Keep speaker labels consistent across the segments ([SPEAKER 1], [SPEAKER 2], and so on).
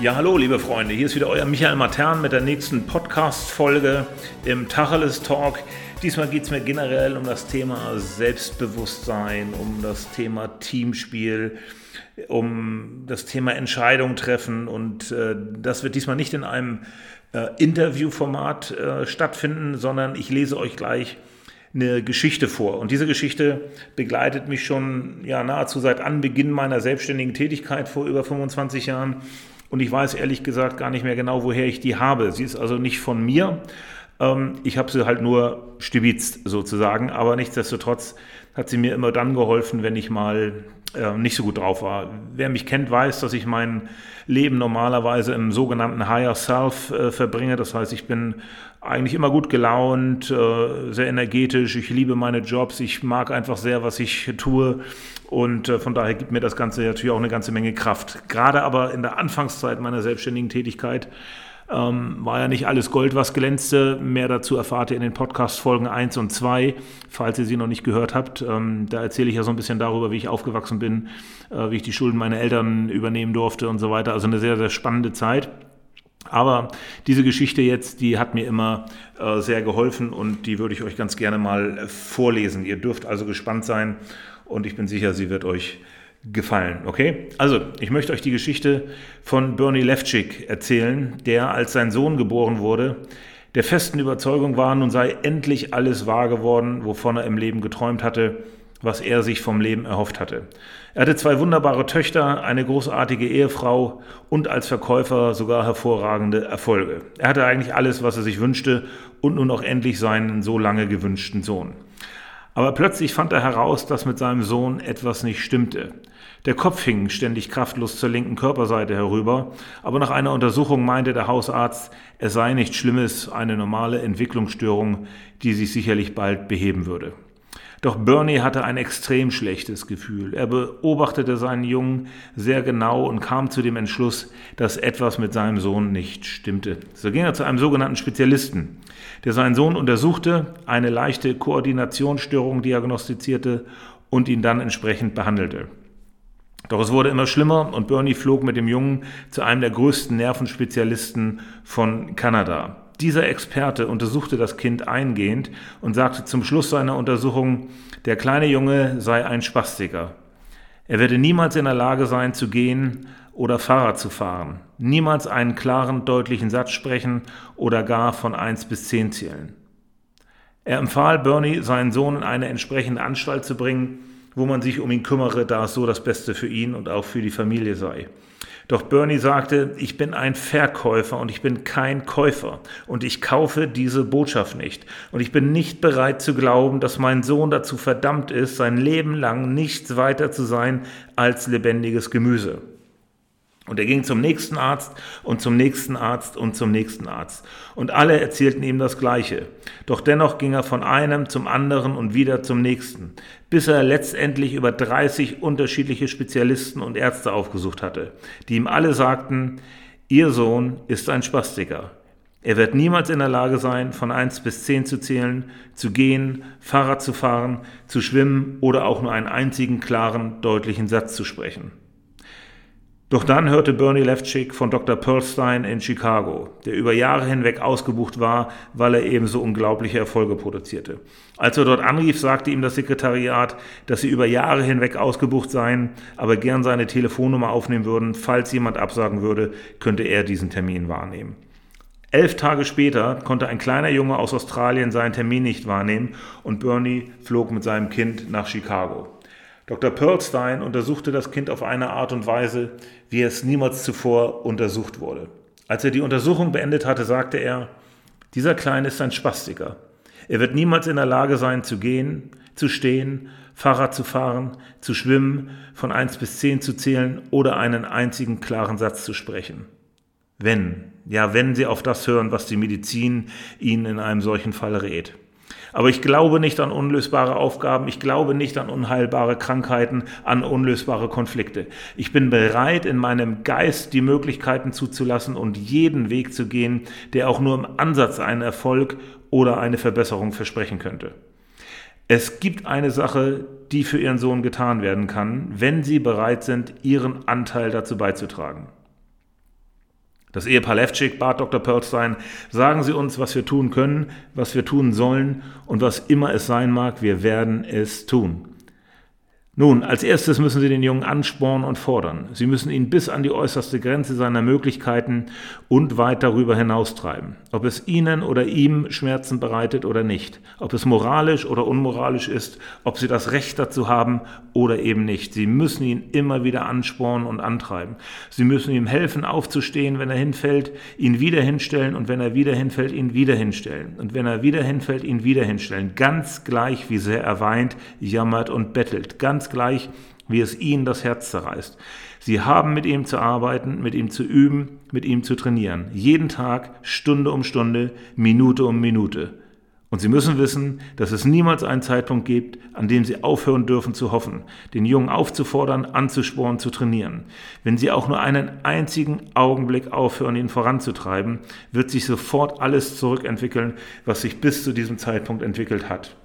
[SPEAKER 1] Ja, hallo, liebe Freunde. Hier ist wieder euer Michael Matern mit der nächsten Podcast-Folge im Tacheles Talk. Diesmal geht es mir generell um das Thema Selbstbewusstsein, um das Thema Teamspiel, um das Thema Entscheidung treffen. Und äh, das wird diesmal nicht in einem äh, Interviewformat äh, stattfinden, sondern ich lese euch gleich eine Geschichte vor. Und diese Geschichte begleitet mich schon ja, nahezu seit Anbeginn meiner selbstständigen Tätigkeit vor über 25 Jahren. Und ich weiß ehrlich gesagt gar nicht mehr genau, woher ich die habe. Sie ist also nicht von mir. Ähm, ich habe sie halt nur stibitzt sozusagen. Aber nichtsdestotrotz hat sie mir immer dann geholfen, wenn ich mal nicht so gut drauf war. Wer mich kennt, weiß, dass ich mein Leben normalerweise im sogenannten Higher Self äh, verbringe. Das heißt, ich bin eigentlich immer gut gelaunt, äh, sehr energetisch. Ich liebe meine Jobs. Ich mag einfach sehr, was ich tue. Und äh, von daher gibt mir das Ganze natürlich auch eine ganze Menge Kraft. Gerade aber in der Anfangszeit meiner selbstständigen Tätigkeit ähm, war ja nicht alles Gold, was glänzte. Mehr dazu erfahrt ihr in den Podcast-Folgen 1 und 2, falls ihr sie noch nicht gehört habt. Ähm, da erzähle ich ja so ein bisschen darüber, wie ich aufgewachsen bin, äh, wie ich die Schulden meiner Eltern übernehmen durfte und so weiter. Also eine sehr, sehr spannende Zeit. Aber diese Geschichte jetzt, die hat mir immer äh, sehr geholfen und die würde ich euch ganz gerne mal vorlesen. Ihr dürft also gespannt sein und ich bin sicher, sie wird euch gefallen. Okay? Also, ich möchte euch die Geschichte von Bernie Levchik erzählen, der, als sein Sohn geboren wurde, der festen Überzeugung war, nun sei endlich alles wahr geworden, wovon er im Leben geträumt hatte, was er sich vom Leben erhofft hatte. Er hatte zwei wunderbare Töchter, eine großartige Ehefrau und als Verkäufer sogar hervorragende Erfolge. Er hatte eigentlich alles, was er sich wünschte und nun auch endlich seinen so lange gewünschten Sohn. Aber plötzlich fand er heraus, dass mit seinem Sohn etwas nicht stimmte. Der Kopf hing ständig kraftlos zur linken Körperseite herüber, aber nach einer Untersuchung meinte der Hausarzt, es sei nichts Schlimmes, eine normale Entwicklungsstörung, die sich sicherlich bald beheben würde. Doch Bernie hatte ein extrem schlechtes Gefühl. Er beobachtete seinen Jungen sehr genau und kam zu dem Entschluss, dass etwas mit seinem Sohn nicht stimmte. So ging er zu einem sogenannten Spezialisten, der seinen Sohn untersuchte, eine leichte Koordinationsstörung diagnostizierte und ihn dann entsprechend behandelte. Doch es wurde immer schlimmer und Bernie flog mit dem Jungen zu einem der größten Nervenspezialisten von Kanada. Dieser Experte untersuchte das Kind eingehend und sagte zum Schluss seiner Untersuchung, der kleine Junge sei ein Spastiker. Er werde niemals in der Lage sein zu gehen oder Fahrrad zu fahren, niemals einen klaren, deutlichen Satz sprechen oder gar von 1 bis 10 zählen. Er empfahl Bernie, seinen Sohn in eine entsprechende Anstalt zu bringen, wo man sich um ihn kümmere, da es so das Beste für ihn und auch für die Familie sei. Doch Bernie sagte, ich bin ein Verkäufer und ich bin kein Käufer und ich kaufe diese Botschaft nicht. Und ich bin nicht bereit zu glauben, dass mein Sohn dazu verdammt ist, sein Leben lang nichts weiter zu sein als lebendiges Gemüse. Und er ging zum nächsten Arzt und zum nächsten Arzt und zum nächsten Arzt. Und alle erzählten ihm das Gleiche. Doch dennoch ging er von einem zum anderen und wieder zum nächsten, bis er letztendlich über 30 unterschiedliche Spezialisten und Ärzte aufgesucht hatte, die ihm alle sagten, Ihr Sohn ist ein Spastiker. Er wird niemals in der Lage sein, von 1 bis 10 zu zählen, zu gehen, Fahrrad zu fahren, zu schwimmen oder auch nur einen einzigen klaren, deutlichen Satz zu sprechen. Doch dann hörte Bernie Levchik von Dr. Pearlstein in Chicago, der über Jahre hinweg ausgebucht war, weil er ebenso unglaubliche Erfolge produzierte. Als er dort anrief, sagte ihm das Sekretariat, dass sie über Jahre hinweg ausgebucht seien, aber gern seine Telefonnummer aufnehmen würden. Falls jemand absagen würde, könnte er diesen Termin wahrnehmen. Elf Tage später konnte ein kleiner Junge aus Australien seinen Termin nicht wahrnehmen und Bernie flog mit seinem Kind nach Chicago. Dr. Pearlstein untersuchte das Kind auf eine Art und Weise, wie es niemals zuvor untersucht wurde. Als er die Untersuchung beendet hatte, sagte er, dieser Kleine ist ein Spastiker. Er wird niemals in der Lage sein zu gehen, zu stehen, Fahrrad zu fahren, zu schwimmen, von 1 bis 10 zu zählen oder einen einzigen klaren Satz zu sprechen. Wenn, ja, wenn Sie auf das hören, was die Medizin Ihnen in einem solchen Fall rät. Aber ich glaube nicht an unlösbare Aufgaben, ich glaube nicht an unheilbare Krankheiten, an unlösbare Konflikte. Ich bin bereit, in meinem Geist die Möglichkeiten zuzulassen und jeden Weg zu gehen, der auch nur im Ansatz einen Erfolg oder eine Verbesserung versprechen könnte. Es gibt eine Sache, die für Ihren Sohn getan werden kann, wenn Sie bereit sind, Ihren Anteil dazu beizutragen. Das Ehepaar Levchik bat Dr. Perlstein, sagen Sie uns, was wir tun können, was wir tun sollen und was immer es sein mag, wir werden es tun. Nun, als erstes müssen Sie den Jungen anspornen und fordern. Sie müssen ihn bis an die äußerste Grenze seiner Möglichkeiten und weit darüber hinaustreiben. Ob es Ihnen oder ihm Schmerzen bereitet oder nicht. Ob es moralisch oder unmoralisch ist. Ob Sie das Recht dazu haben oder eben nicht. Sie müssen ihn immer wieder anspornen und antreiben. Sie müssen ihm helfen, aufzustehen, wenn er hinfällt, ihn wieder hinstellen und wenn er wieder hinfällt, ihn wieder hinstellen. Und wenn er wieder hinfällt, ihn wieder hinstellen. Ganz gleich, wie sehr er weint, jammert und bettelt. Ganz gleich, wie es ihnen das Herz zerreißt. Sie haben mit ihm zu arbeiten, mit ihm zu üben, mit ihm zu trainieren. Jeden Tag, Stunde um Stunde, Minute um Minute. Und Sie müssen wissen, dass es niemals einen Zeitpunkt gibt, an dem Sie aufhören dürfen zu hoffen, den Jungen aufzufordern, anzusporen, zu trainieren. Wenn Sie auch nur einen einzigen Augenblick aufhören, ihn voranzutreiben, wird sich sofort alles zurückentwickeln, was sich bis zu diesem Zeitpunkt entwickelt hat.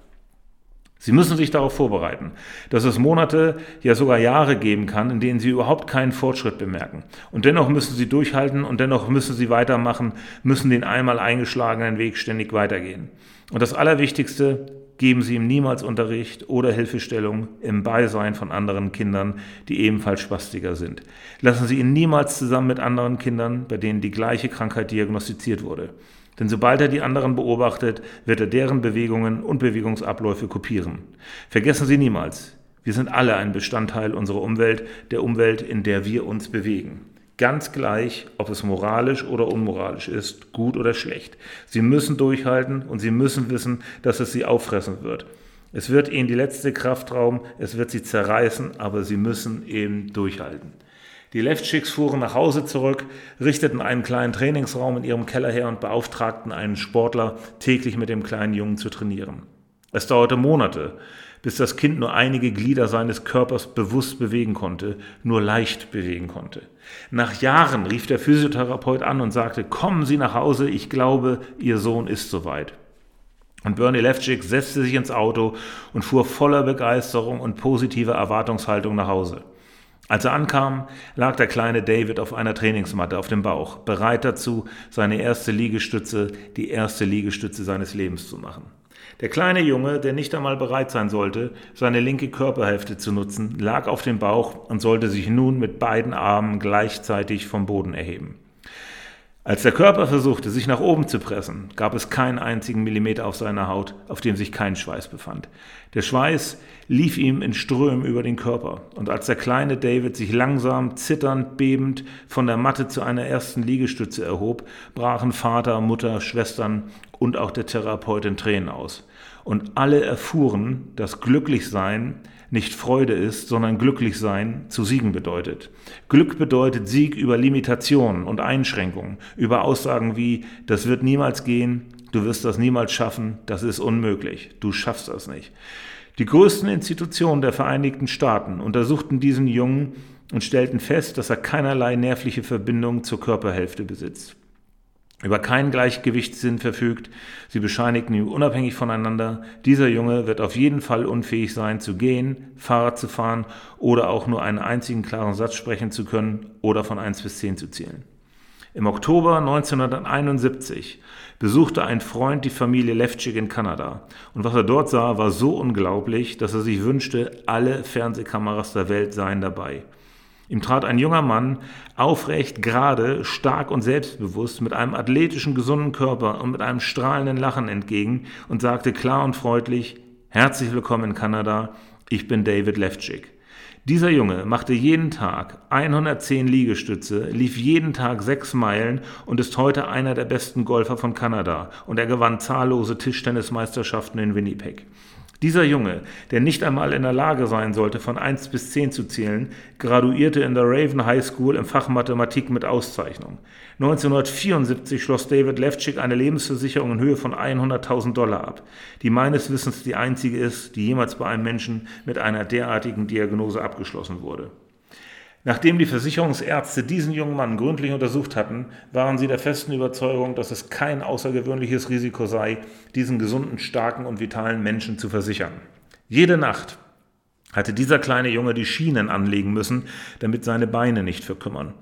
[SPEAKER 1] Sie müssen sich darauf vorbereiten, dass es Monate, ja sogar Jahre geben kann, in denen Sie überhaupt keinen Fortschritt bemerken. Und dennoch müssen Sie durchhalten und dennoch müssen Sie weitermachen, müssen den einmal eingeschlagenen Weg ständig weitergehen. Und das Allerwichtigste, geben Sie ihm niemals Unterricht oder Hilfestellung im Beisein von anderen Kindern, die ebenfalls Spastiker sind. Lassen Sie ihn niemals zusammen mit anderen Kindern, bei denen die gleiche Krankheit diagnostiziert wurde. Denn sobald er die anderen beobachtet, wird er deren Bewegungen und Bewegungsabläufe kopieren. Vergessen Sie niemals, wir sind alle ein Bestandteil unserer Umwelt, der Umwelt, in der wir uns bewegen. Ganz gleich, ob es moralisch oder unmoralisch ist, gut oder schlecht. Sie müssen durchhalten und Sie müssen wissen, dass es Sie auffressen wird. Es wird Ihnen die letzte Kraft rauben, es wird Sie zerreißen, aber Sie müssen eben durchhalten. Die Left-Chicks fuhren nach Hause zurück, richteten einen kleinen Trainingsraum in ihrem Keller her und beauftragten einen Sportler, täglich mit dem kleinen Jungen zu trainieren. Es dauerte Monate, bis das Kind nur einige Glieder seines Körpers bewusst bewegen konnte, nur leicht bewegen konnte. Nach Jahren rief der Physiotherapeut an und sagte, kommen Sie nach Hause, ich glaube, Ihr Sohn ist soweit. Und Bernie Lefchick setzte sich ins Auto und fuhr voller Begeisterung und positiver Erwartungshaltung nach Hause. Als er ankam, lag der kleine David auf einer Trainingsmatte auf dem Bauch, bereit dazu, seine erste Liegestütze, die erste Liegestütze seines Lebens zu machen. Der kleine Junge, der nicht einmal bereit sein sollte, seine linke Körperhälfte zu nutzen, lag auf dem Bauch und sollte sich nun mit beiden Armen gleichzeitig vom Boden erheben. Als der Körper versuchte, sich nach oben zu pressen, gab es keinen einzigen Millimeter auf seiner Haut, auf dem sich kein Schweiß befand. Der Schweiß lief ihm in Strömen über den Körper, und als der kleine David sich langsam, zitternd, bebend von der Matte zu einer ersten Liegestütze erhob, brachen Vater, Mutter, Schwestern und auch der Therapeut in Tränen aus. Und alle erfuhren, dass Glücklichsein nicht Freude ist, sondern glücklich sein zu siegen bedeutet. Glück bedeutet Sieg über Limitationen und Einschränkungen, über Aussagen wie, das wird niemals gehen, du wirst das niemals schaffen, das ist unmöglich, du schaffst das nicht. Die größten Institutionen der Vereinigten Staaten untersuchten diesen Jungen und stellten fest, dass er keinerlei nervliche Verbindung zur Körperhälfte besitzt über keinen Gleichgewichtssinn verfügt. Sie bescheinigten ihm unabhängig voneinander, dieser Junge wird auf jeden Fall unfähig sein zu gehen, Fahrrad zu fahren oder auch nur einen einzigen klaren Satz sprechen zu können oder von 1 bis 10 zu zählen. Im Oktober 1971 besuchte ein Freund die Familie Levchik in Kanada. Und was er dort sah, war so unglaublich, dass er sich wünschte, alle Fernsehkameras der Welt seien dabei. Ihm trat ein junger Mann, aufrecht, gerade, stark und selbstbewusst, mit einem athletischen, gesunden Körper und mit einem strahlenden Lachen entgegen und sagte klar und freundlich, Herzlich willkommen in Kanada, ich bin David Lefczyk. Dieser Junge machte jeden Tag 110 Liegestütze, lief jeden Tag sechs Meilen und ist heute einer der besten Golfer von Kanada und er gewann zahllose Tischtennismeisterschaften in Winnipeg. Dieser Junge, der nicht einmal in der Lage sein sollte, von 1 bis 10 zu zählen, graduierte in der Raven High School im Fach Mathematik mit Auszeichnung. 1974 schloss David Levchik eine Lebensversicherung in Höhe von 100.000 Dollar ab, die meines Wissens die einzige ist, die jemals bei einem Menschen mit einer derartigen Diagnose abgeschlossen wurde. Nachdem die Versicherungsärzte diesen jungen Mann gründlich untersucht hatten, waren sie der festen Überzeugung, dass es kein außergewöhnliches Risiko sei, diesen gesunden, starken und vitalen Menschen zu versichern. Jede Nacht hatte dieser kleine Junge die Schienen anlegen müssen, damit seine Beine nicht verkümmern.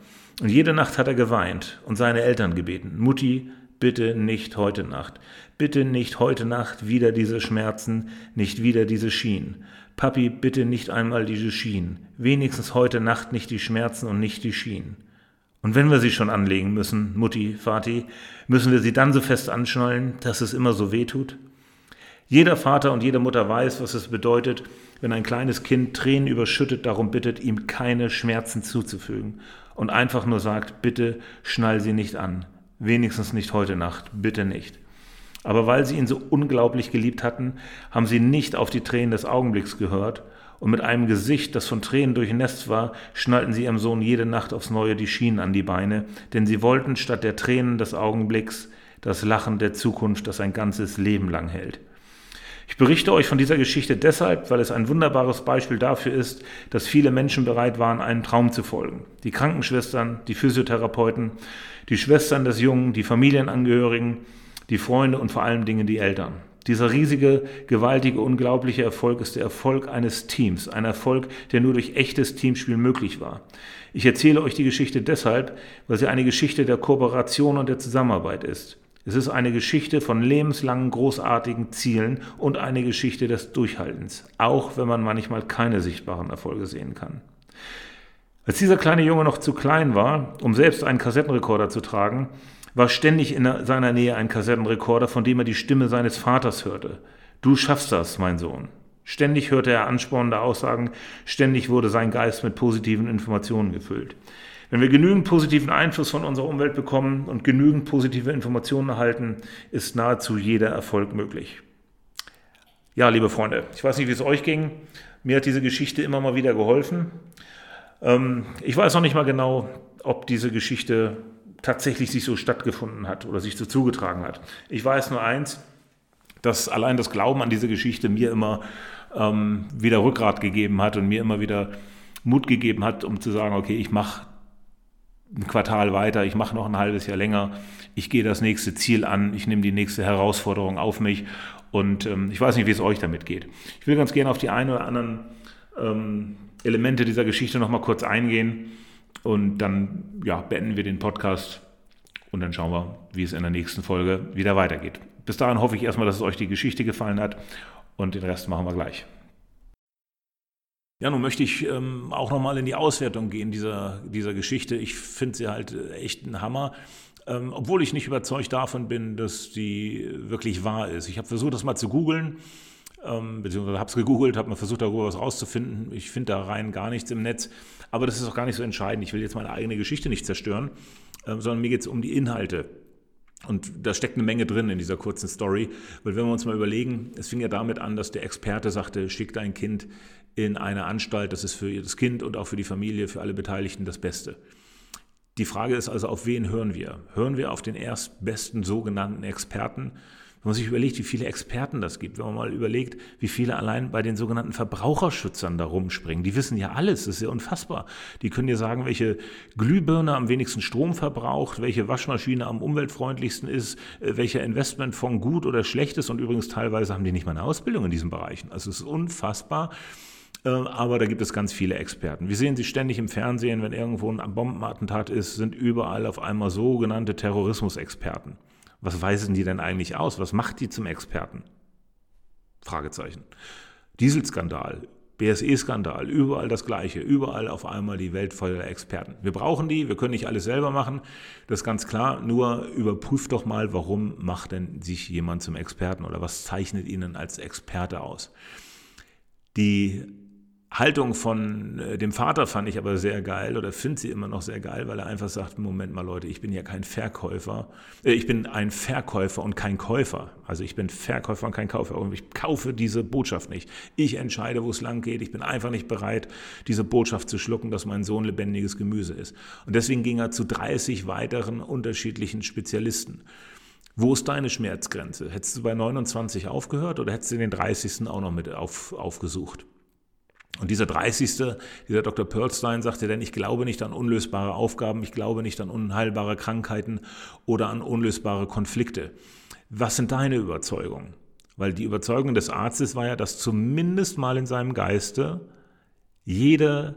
[SPEAKER 1] Und jede Nacht hat er geweint und seine Eltern gebeten, Mutti, bitte nicht heute Nacht, bitte nicht heute Nacht wieder diese Schmerzen, nicht wieder diese Schienen. Papi, bitte nicht einmal diese Schienen, wenigstens heute Nacht nicht die Schmerzen und nicht die Schienen. Und wenn wir sie schon anlegen müssen, Mutti, Vati, müssen wir sie dann so fest anschnallen, dass es immer so weh tut? Jeder Vater und jede Mutter weiß, was es bedeutet, wenn ein kleines Kind Tränen überschüttet, darum bittet, ihm keine Schmerzen zuzufügen und einfach nur sagt, bitte schnall sie nicht an, wenigstens nicht heute Nacht, bitte nicht. Aber weil sie ihn so unglaublich geliebt hatten, haben sie nicht auf die Tränen des Augenblicks gehört, und mit einem Gesicht, das von Tränen durchnässt war, schnallten sie ihrem Sohn jede Nacht aufs Neue die Schienen an die Beine, denn sie wollten statt der Tränen des Augenblicks das Lachen der Zukunft, das ein ganzes Leben lang hält. Ich berichte euch von dieser Geschichte deshalb, weil es ein wunderbares Beispiel dafür ist, dass viele Menschen bereit waren, einem Traum zu folgen. Die Krankenschwestern, die Physiotherapeuten, die Schwestern des Jungen, die Familienangehörigen, die Freunde und vor allen Dingen die Eltern. Dieser riesige, gewaltige, unglaubliche Erfolg ist der Erfolg eines Teams, ein Erfolg, der nur durch echtes Teamspiel möglich war. Ich erzähle euch die Geschichte deshalb, weil sie eine Geschichte der Kooperation und der Zusammenarbeit ist. Es ist eine Geschichte von lebenslangen, großartigen Zielen und eine Geschichte des Durchhaltens, auch wenn man manchmal keine sichtbaren Erfolge sehen kann. Als dieser kleine Junge noch zu klein war, um selbst einen Kassettenrekorder zu tragen, war ständig in seiner Nähe ein Kassettenrekorder, von dem er die Stimme seines Vaters hörte. Du schaffst das, mein Sohn. Ständig hörte er anspornende Aussagen, ständig wurde sein Geist mit positiven Informationen gefüllt. Wenn wir genügend positiven Einfluss von unserer Umwelt bekommen und genügend positive Informationen erhalten, ist nahezu jeder Erfolg möglich. Ja, liebe Freunde, ich weiß nicht, wie es euch ging. Mir hat diese Geschichte immer mal wieder geholfen. Ähm, ich weiß noch nicht mal genau, ob diese Geschichte tatsächlich sich so stattgefunden hat oder sich so zugetragen hat. Ich weiß nur eins, dass allein das Glauben an diese Geschichte mir immer ähm, wieder Rückgrat gegeben hat und mir immer wieder Mut gegeben hat, um zu sagen, okay, ich mache ein Quartal weiter, ich mache noch ein halbes Jahr länger, ich gehe das nächste Ziel an, ich nehme die nächste Herausforderung auf mich und ähm, ich weiß nicht, wie es euch damit geht. Ich will ganz gerne auf die ein oder anderen ähm, Elemente dieser Geschichte nochmal kurz eingehen und dann ja, beenden wir den Podcast und dann schauen wir, wie es in der nächsten Folge wieder weitergeht. Bis dahin hoffe ich erstmal, dass es euch die Geschichte gefallen hat und den Rest machen wir gleich. Ja, nun möchte ich ähm, auch nochmal in die Auswertung gehen dieser, dieser Geschichte. Ich finde sie halt äh, echt ein Hammer. Ähm, obwohl ich nicht überzeugt davon bin, dass die wirklich wahr ist. Ich habe versucht, das mal zu googeln, ähm, beziehungsweise habe es gegoogelt, habe mal versucht, darüber was rauszufinden. Ich finde da rein gar nichts im Netz, aber das ist auch gar nicht so entscheidend. Ich will jetzt meine eigene Geschichte nicht zerstören, ähm, sondern mir geht es um die Inhalte. Und da steckt eine Menge drin in dieser kurzen Story, weil wenn wir uns mal überlegen, es fing ja damit an, dass der Experte sagte, schick dein Kind in eine Anstalt, das ist für das Kind und auch für die Familie, für alle Beteiligten das Beste. Die Frage ist also, auf wen hören wir? Hören wir auf den erstbesten sogenannten Experten? Wenn man sich überlegt, wie viele Experten das gibt, wenn man mal überlegt, wie viele allein bei den sogenannten Verbraucherschützern da rumspringen, die wissen ja alles, das ist ja unfassbar. Die können dir sagen, welche Glühbirne am wenigsten Strom verbraucht, welche Waschmaschine am umweltfreundlichsten ist, äh, welcher Investmentfonds gut oder schlecht ist und übrigens teilweise haben die nicht mal eine Ausbildung in diesen Bereichen. Also es ist unfassbar. Äh, aber da gibt es ganz viele Experten. Wir sehen sie ständig im Fernsehen, wenn irgendwo ein Bombenattentat ist, sind überall auf einmal sogenannte Terrorismusexperten. Was weisen die denn eigentlich aus? Was macht die zum Experten? Fragezeichen. Dieselskandal, BSE-Skandal, überall das Gleiche, überall auf einmal die Welt voller Experten. Wir brauchen die, wir können nicht alles selber machen, das ist ganz klar, nur überprüft doch mal, warum macht denn sich jemand zum Experten oder was zeichnet ihn als Experte aus. Die Haltung von äh, dem Vater fand ich aber sehr geil oder finde sie immer noch sehr geil, weil er einfach sagt, Moment mal Leute, ich bin ja kein Verkäufer, äh, ich bin ein Verkäufer und kein Käufer. Also ich bin Verkäufer und kein Käufer und ich kaufe diese Botschaft nicht. Ich entscheide, wo es lang geht. Ich bin einfach nicht bereit, diese Botschaft zu schlucken, dass mein Sohn lebendiges Gemüse ist. Und deswegen ging er zu 30 weiteren unterschiedlichen Spezialisten. Wo ist deine Schmerzgrenze? Hättest du bei 29 aufgehört oder hättest du den 30. auch noch mit auf, aufgesucht? Und dieser 30., dieser Dr. Perlstein sagte denn, ich glaube nicht an unlösbare Aufgaben, ich glaube nicht an unheilbare Krankheiten oder an unlösbare Konflikte. Was sind deine Überzeugungen? Weil die Überzeugung des Arztes war ja, dass zumindest mal in seinem Geiste Jede,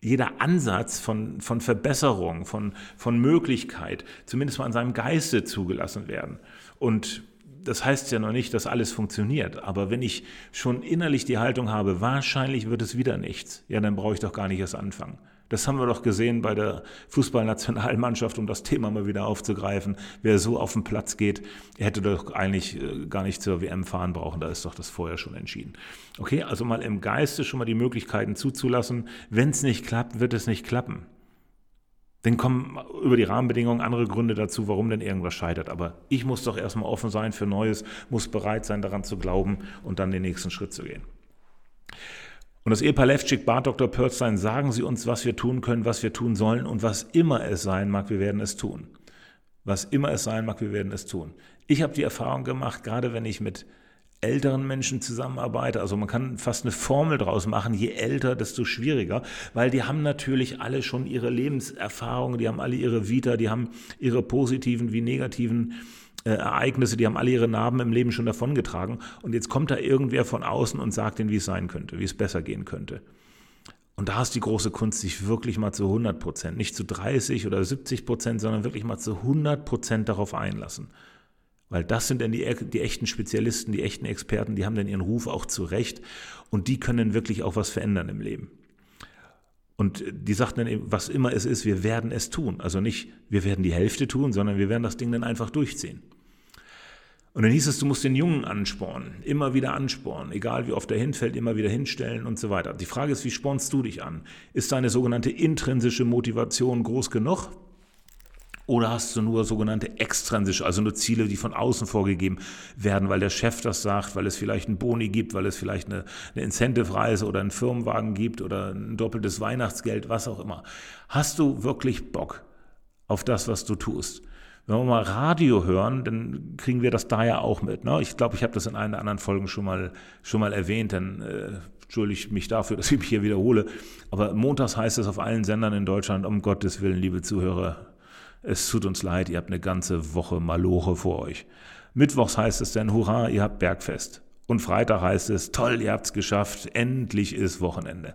[SPEAKER 1] jeder Ansatz von, von Verbesserung, von, von Möglichkeit, zumindest mal an seinem Geiste zugelassen werden. Und das heißt ja noch nicht, dass alles funktioniert. Aber wenn ich schon innerlich die Haltung habe, wahrscheinlich wird es wieder nichts, ja, dann brauche ich doch gar nicht erst anfangen. Das haben wir doch gesehen bei der Fußballnationalmannschaft, um das Thema mal wieder aufzugreifen. Wer so auf den Platz geht, hätte doch eigentlich äh, gar nicht zur WM fahren brauchen. Da ist doch das vorher schon entschieden. Okay, also mal im Geiste schon mal die Möglichkeiten zuzulassen. Wenn es nicht klappt, wird es nicht klappen. Dann kommen über die Rahmenbedingungen andere Gründe dazu, warum denn irgendwas scheitert. Aber ich muss doch erstmal offen sein für Neues, muss bereit sein, daran zu glauben und dann den nächsten Schritt zu gehen. Und das Ehepaar Levcik bat Dr. Pörstein, sagen Sie uns, was wir tun können, was wir tun sollen und was immer es sein mag, wir werden es tun. Was immer es sein mag, wir werden es tun. Ich habe die Erfahrung gemacht, gerade wenn ich mit älteren Menschen zusammenarbeite. Also man kann fast eine Formel draus machen, je älter, desto schwieriger, weil die haben natürlich alle schon ihre Lebenserfahrungen, die haben alle ihre Vita, die haben ihre positiven wie negativen äh, Ereignisse, die haben alle ihre Narben im Leben schon davongetragen. Und jetzt kommt da irgendwer von außen und sagt ihnen, wie es sein könnte, wie es besser gehen könnte. Und da ist die große Kunst, sich wirklich mal zu 100 Prozent, nicht zu 30 oder 70 Prozent, sondern wirklich mal zu 100 Prozent darauf einlassen. Weil das sind dann die, die echten Spezialisten, die echten Experten, die haben dann ihren Ruf auch zurecht und die können wirklich auch was verändern im Leben. Und die sagten dann eben, was immer es ist, wir werden es tun. Also nicht, wir werden die Hälfte tun, sondern wir werden das Ding dann einfach durchziehen. Und dann hieß es, du musst den Jungen anspornen, immer wieder anspornen, egal wie oft er hinfällt, immer wieder hinstellen und so weiter. Die Frage ist, wie spornst du dich an? Ist deine sogenannte intrinsische Motivation groß genug? Oder hast du nur sogenannte extrinsische, also nur Ziele, die von außen vorgegeben werden, weil der Chef das sagt, weil es vielleicht einen Boni gibt, weil es vielleicht eine, eine Incentive-Reise oder einen Firmenwagen gibt oder ein doppeltes Weihnachtsgeld, was auch immer. Hast du wirklich Bock auf das, was du tust? Wenn wir mal Radio hören, dann kriegen wir das da ja auch mit. Ne? Ich glaube, ich habe das in einer anderen Folgen schon mal, schon mal erwähnt, dann äh, entschuldige mich dafür, dass ich mich hier wiederhole. Aber montags heißt es auf allen Sendern in Deutschland, um Gottes Willen, liebe Zuhörer, es tut uns leid, ihr habt eine ganze Woche Maloche vor euch. Mittwochs heißt es dann, hurra, ihr habt Bergfest. Und Freitag heißt es, toll, ihr habt's geschafft, endlich ist Wochenende.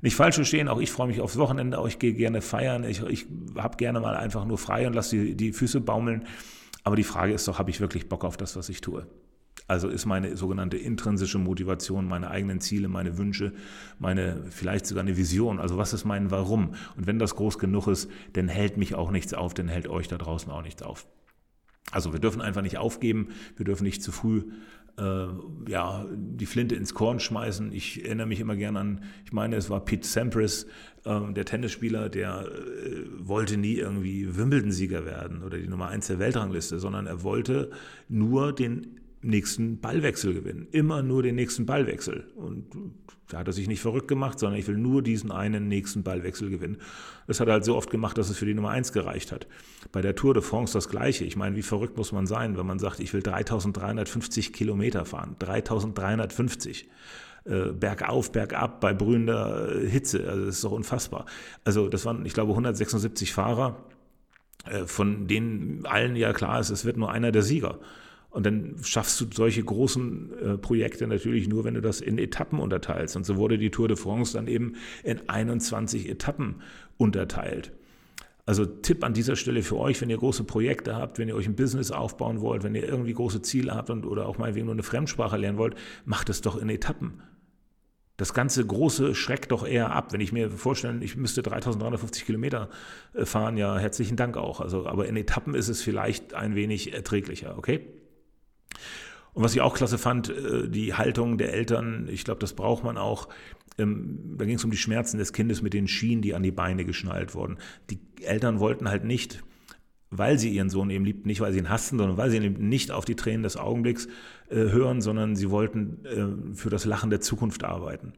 [SPEAKER 1] Nicht falsch verstehen, auch ich freue mich aufs Wochenende, auch ich gehe gerne feiern, ich, ich habe gerne mal einfach nur frei und lasse die, die Füße baumeln. Aber die Frage ist doch, habe ich wirklich Bock auf das, was ich tue? Also ist meine sogenannte intrinsische Motivation, meine eigenen Ziele, meine Wünsche, meine vielleicht sogar eine Vision. Also was ist mein Warum? Und wenn das groß genug ist, dann hält mich auch nichts auf, dann hält euch da draußen auch nichts auf. Also wir dürfen einfach nicht aufgeben, wir dürfen nicht zu früh äh, ja, die Flinte ins Korn schmeißen. Ich erinnere mich immer gern an, ich meine, es war Pete Sampras, äh, der Tennisspieler, der äh, wollte nie irgendwie Wimbledon-Sieger werden oder die Nummer eins der Weltrangliste, sondern er wollte nur den nächsten Ballwechsel gewinnen. Immer nur den nächsten Ballwechsel. Und da hat er sich nicht verrückt gemacht, sondern ich will nur diesen einen nächsten Ballwechsel gewinnen. Das hat er halt so oft gemacht, dass es für die Nummer eins gereicht hat. Bei der Tour de France das Gleiche. Ich meine, wie verrückt muss man sein, wenn man sagt, ich will 3350 Kilometer fahren. 3350 äh, bergauf, bergab bei brühender äh, Hitze. Also das ist doch unfassbar. Also das waren, ich glaube, 176 Fahrer, äh, von denen allen ja klar ist, es wird nur einer der Sieger. Und dann schaffst du solche großen äh, Projekte natürlich nur, wenn du das in Etappen unterteilst. Und so wurde die Tour de France dann eben in 21 Etappen unterteilt. Also Tipp an dieser Stelle für euch, wenn ihr große Projekte habt, wenn ihr euch ein Business aufbauen wollt, wenn ihr irgendwie große Ziele habt und, oder auch mal nur eine Fremdsprache lernen wollt, macht es doch in Etappen. Das ganze Große schreckt doch eher ab. Wenn ich mir vorstelle, ich müsste 3350 Kilometer äh, fahren, ja, herzlichen Dank auch. Also, aber in Etappen ist es vielleicht ein wenig erträglicher, okay? Und was ich auch klasse fand, äh, die Haltung der Eltern, ich glaube, das braucht man auch. Ähm, da ging es um die Schmerzen des Kindes mit den Schienen, die an die Beine geschnallt wurden. Die Eltern wollten halt nicht, weil sie ihren Sohn eben liebten, nicht weil sie ihn hassten, sondern weil sie ihn eben nicht auf die Tränen des Augenblicks äh, hören, sondern sie wollten äh, für das Lachen der Zukunft arbeiten.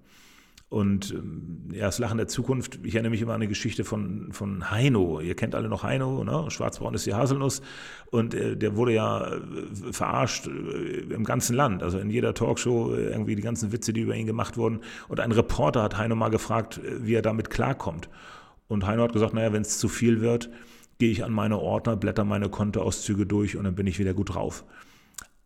[SPEAKER 1] Und ähm, ja, das Lachen der Zukunft, ich erinnere mich immer an eine Geschichte von, von Heino. Ihr kennt alle noch Heino, ne? Schwarzbraun ist die Haselnuss. Und äh, der wurde ja äh, verarscht äh, im ganzen Land, also in jeder Talkshow, äh, irgendwie die ganzen Witze, die über ihn gemacht wurden. Und ein Reporter hat Heino mal gefragt, äh, wie er damit klarkommt. Und Heino hat gesagt, naja, wenn es zu viel wird, gehe ich an meine Ordner, blätter meine Kontoauszüge durch und dann bin ich wieder gut drauf.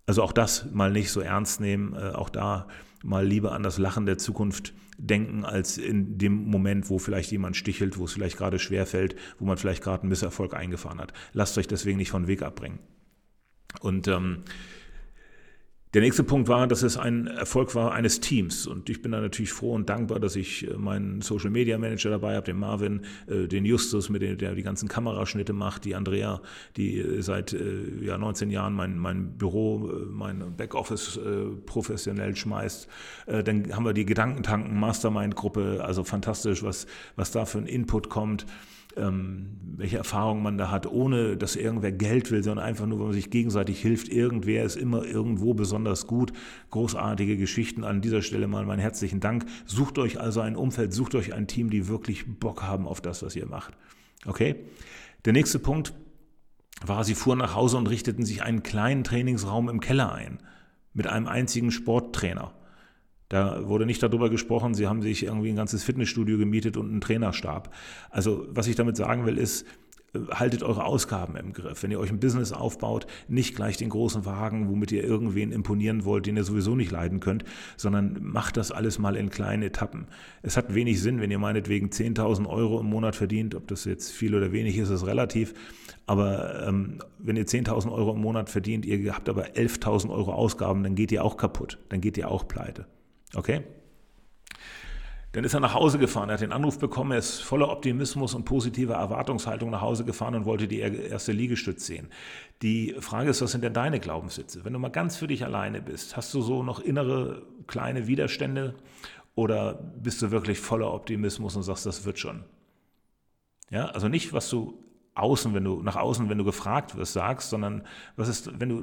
[SPEAKER 1] Also auch das mal nicht so ernst nehmen, äh, auch da mal lieber an das Lachen der Zukunft denken, als in dem Moment, wo vielleicht jemand stichelt, wo es vielleicht gerade schwerfällt, wo man vielleicht gerade einen Misserfolg eingefahren hat. Lasst euch deswegen nicht von Weg abbringen. Und ähm, der nächste Punkt war, dass es ein Erfolg war eines Teams. Und ich bin da natürlich froh und dankbar, dass ich äh, meinen Social Media Manager dabei habe, den Marvin, äh, den Justus, mit dem der die ganzen Kameraschnitte macht, die Andrea, die äh, seit ja, 19 Jahren mein, mein Büro, mein Backoffice professionell schmeißt. Dann haben wir die Gedankentanken Mastermind-Gruppe, also fantastisch, was, was da für ein Input kommt ähm, welche Erfahrungen man da hat, ohne dass irgendwer Geld will, sondern einfach nur, wenn man sich gegenseitig hilft. Irgendwer ist immer irgendwo besonders gut. Großartige Geschichten. An dieser Stelle mal meinen herzlichen Dank. Sucht euch also ein Umfeld, sucht euch ein Team, die wirklich Bock haben auf das, was ihr macht. Okay? Der nächste Punkt war, sie fuhren nach Hause und richteten sich einen kleinen Trainingsraum im Keller ein. Mit einem einzigen Sporttrainer. Da wurde nicht darüber gesprochen, sie haben sich irgendwie ein ganzes Fitnessstudio gemietet und einen Trainerstab. Also was ich damit sagen will, ist, äh, haltet eure Ausgaben im Griff. Wenn ihr euch ein Business aufbaut, nicht gleich den großen Wagen, womit ihr irgendwen imponieren wollt, den ihr sowieso nicht leiden könnt, sondern macht das alles mal in kleinen Etappen. Es hat wenig Sinn, wenn ihr meinetwegen 10.000 Euro im Monat verdient, ob das jetzt viel oder wenig ist, ist relativ. Aber ähm, wenn ihr 10.000 Euro im Monat verdient, ihr habt aber 11.000 Euro Ausgaben, dann geht ihr auch kaputt, dann geht ihr auch pleite. Okay? Dann ist er nach Hause gefahren. Er hat den Anruf bekommen, er ist voller Optimismus und positiver Erwartungshaltung nach Hause gefahren und wollte die erste Liegestütz sehen. Die Frage ist, was sind denn deine Glaubenssitze? Wenn du mal ganz für dich alleine bist, hast du so noch innere kleine Widerstände oder bist du wirklich voller Optimismus und sagst, das wird schon? Ja, also nicht, was du außen, wenn du nach außen, wenn du gefragt wirst, sagst, sondern was ist, wenn du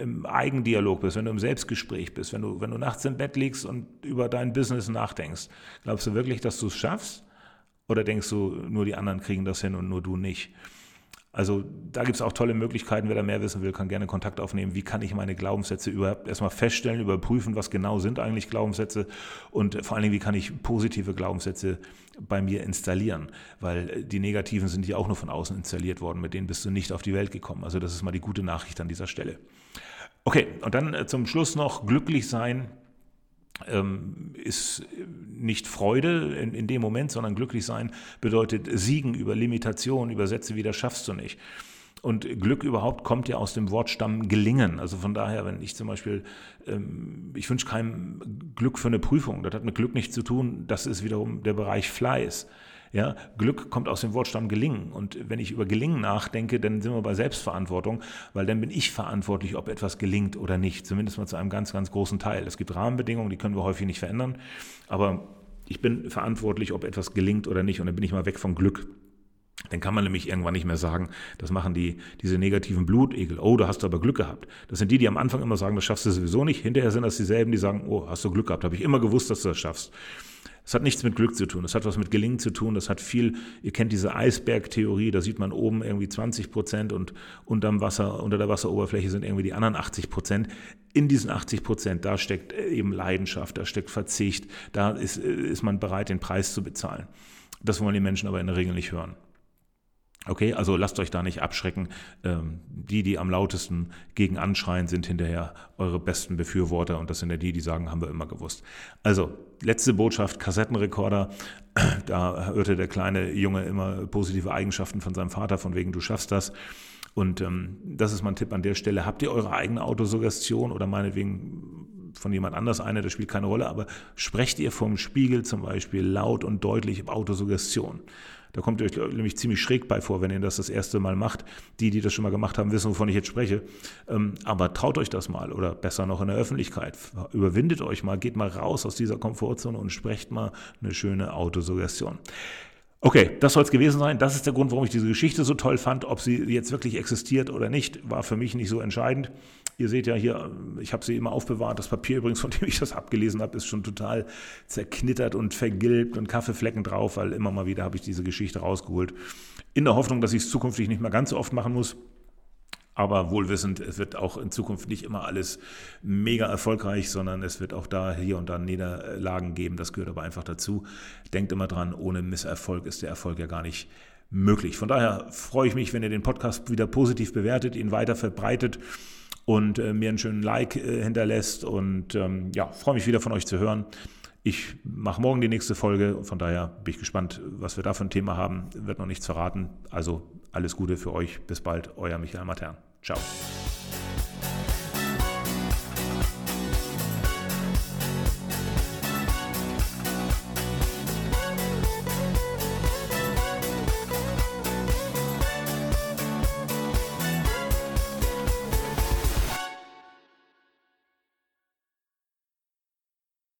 [SPEAKER 1] im Eigendialog bist, wenn du im Selbstgespräch bist, wenn du, wenn du nachts im Bett liegst und über dein Business nachdenkst. Glaubst du wirklich, dass du es schaffst? Oder denkst du, nur die anderen kriegen das hin und nur du nicht? Also da gibt es auch tolle Möglichkeiten. Wer da mehr wissen will, kann gerne Kontakt aufnehmen. Wie kann ich meine Glaubenssätze überhaupt erstmal feststellen, überprüfen, was genau sind eigentlich Glaubenssätze und vor allen Dingen, wie kann ich positive Glaubenssätze bei mir installieren, weil die negativen sind ja auch nur von außen installiert worden, mit denen bist du nicht auf die Welt gekommen. Also das ist mal die gute Nachricht an dieser Stelle. Okay, und dann äh, zum Schluss noch glücklich sein ist nicht Freude in, in, dem Moment, sondern glücklich sein bedeutet Siegen über Limitation, über Sätze wie das schaffst du nicht. Und Glück überhaupt kommt ja aus dem Wortstamm gelingen. Also von daher, wenn ich zum Beispiel, ähm, ich wünsche keinem Glück für eine Prüfung, das hat mit Glück nichts zu tun, das ist wiederum der Bereich Fleiß. Ja, Glück kommt aus dem Wortstamm gelingen. Und wenn ich über gelingen nachdenke, dann sind wir bei Selbstverantwortung, weil dann bin ich verantwortlich, ob etwas gelingt oder nicht. Zumindest mal zu einem ganz, ganz großen Teil. Es gibt Rahmenbedingungen, die können wir häufig nicht verändern. Aber ich bin verantwortlich, ob etwas gelingt oder nicht. Und dann bin ich mal weg vom Glück. Dann kann man nämlich irgendwann nicht mehr sagen, das machen die, diese negativen Blutegel. Oh, da hast du aber Glück gehabt. Das sind die, die am Anfang immer sagen, das schaffst du sowieso nicht. Hinterher sind das dieselben, die sagen, oh, hast du Glück gehabt. Habe ich immer gewusst, dass du das schaffst. Es hat nichts mit Glück zu tun. Es hat was mit Gelingen zu tun. Das hat viel, ihr kennt diese Eisbergtheorie, da sieht man oben irgendwie 20 Prozent und unterm Wasser, unter der Wasseroberfläche sind irgendwie die anderen 80 Prozent. In diesen 80 Prozent, da steckt eben Leidenschaft, da steckt Verzicht, da ist, ist man bereit, den Preis zu bezahlen. Das wollen die Menschen aber in der Regel nicht hören. Okay, also lasst euch da nicht abschrecken. Ähm, die, die am lautesten gegen anschreien, sind hinterher eure besten Befürworter und das sind ja die, die sagen, haben wir immer gewusst. Also, letzte Botschaft, Kassettenrekorder. Da hörte der kleine Junge immer positive Eigenschaften von seinem Vater, von wegen, du schaffst das. Und ähm, das ist mein Tipp an der Stelle. Habt ihr eure eigene Autosuggestion oder meinetwegen von jemand anders eine, das spielt keine Rolle, aber sprecht ihr vom Spiegel zum Beispiel laut und deutlich Autosuggestion. Da kommt ihr euch nämlich ziemlich schräg bei vor, wenn ihr das das erste Mal macht. Die, die das schon mal gemacht haben, wissen, wovon ich jetzt spreche. Ähm, aber traut euch das mal oder besser noch in der Öffentlichkeit. Überwindet euch mal, geht mal raus aus dieser Komfortzone und sprecht mal eine schöne Autosuggestion. Okay, das soll es gewesen sein. Das ist der Grund, warum ich diese Geschichte so toll fand. Ob sie jetzt wirklich existiert oder nicht, war für mich nicht so entscheidend. Ihr seht ja hier, ich habe sie immer aufbewahrt. Das Papier übrigens, von dem ich das abgelesen habe, ist schon total zerknittert und vergilbt und Kaffeeflecken drauf, weil immer mal wieder habe ich diese Geschichte rausgeholt. In der Hoffnung, dass ich es zukünftig nicht mehr ganz so oft machen muss. Aber wohlwissend, es wird auch in Zukunft nicht immer alles mega erfolgreich, sondern es wird auch da hier und da Niederlagen geben. Das gehört aber einfach dazu. Denkt immer dran, ohne Misserfolg ist der Erfolg ja gar nicht möglich. Von daher freue ich mich, wenn ihr den Podcast wieder positiv bewertet, ihn weiter verbreitet und äh, mir einen schönen Like äh, hinterlässt. Und ähm, ja, freue mich wieder von euch zu hören. Ich mache morgen die nächste Folge. Von daher bin ich gespannt, was wir da für ein Thema haben. Wird noch nichts verraten. Also alles Gute für euch. Bis bald. Euer Michael Matern. Ciao.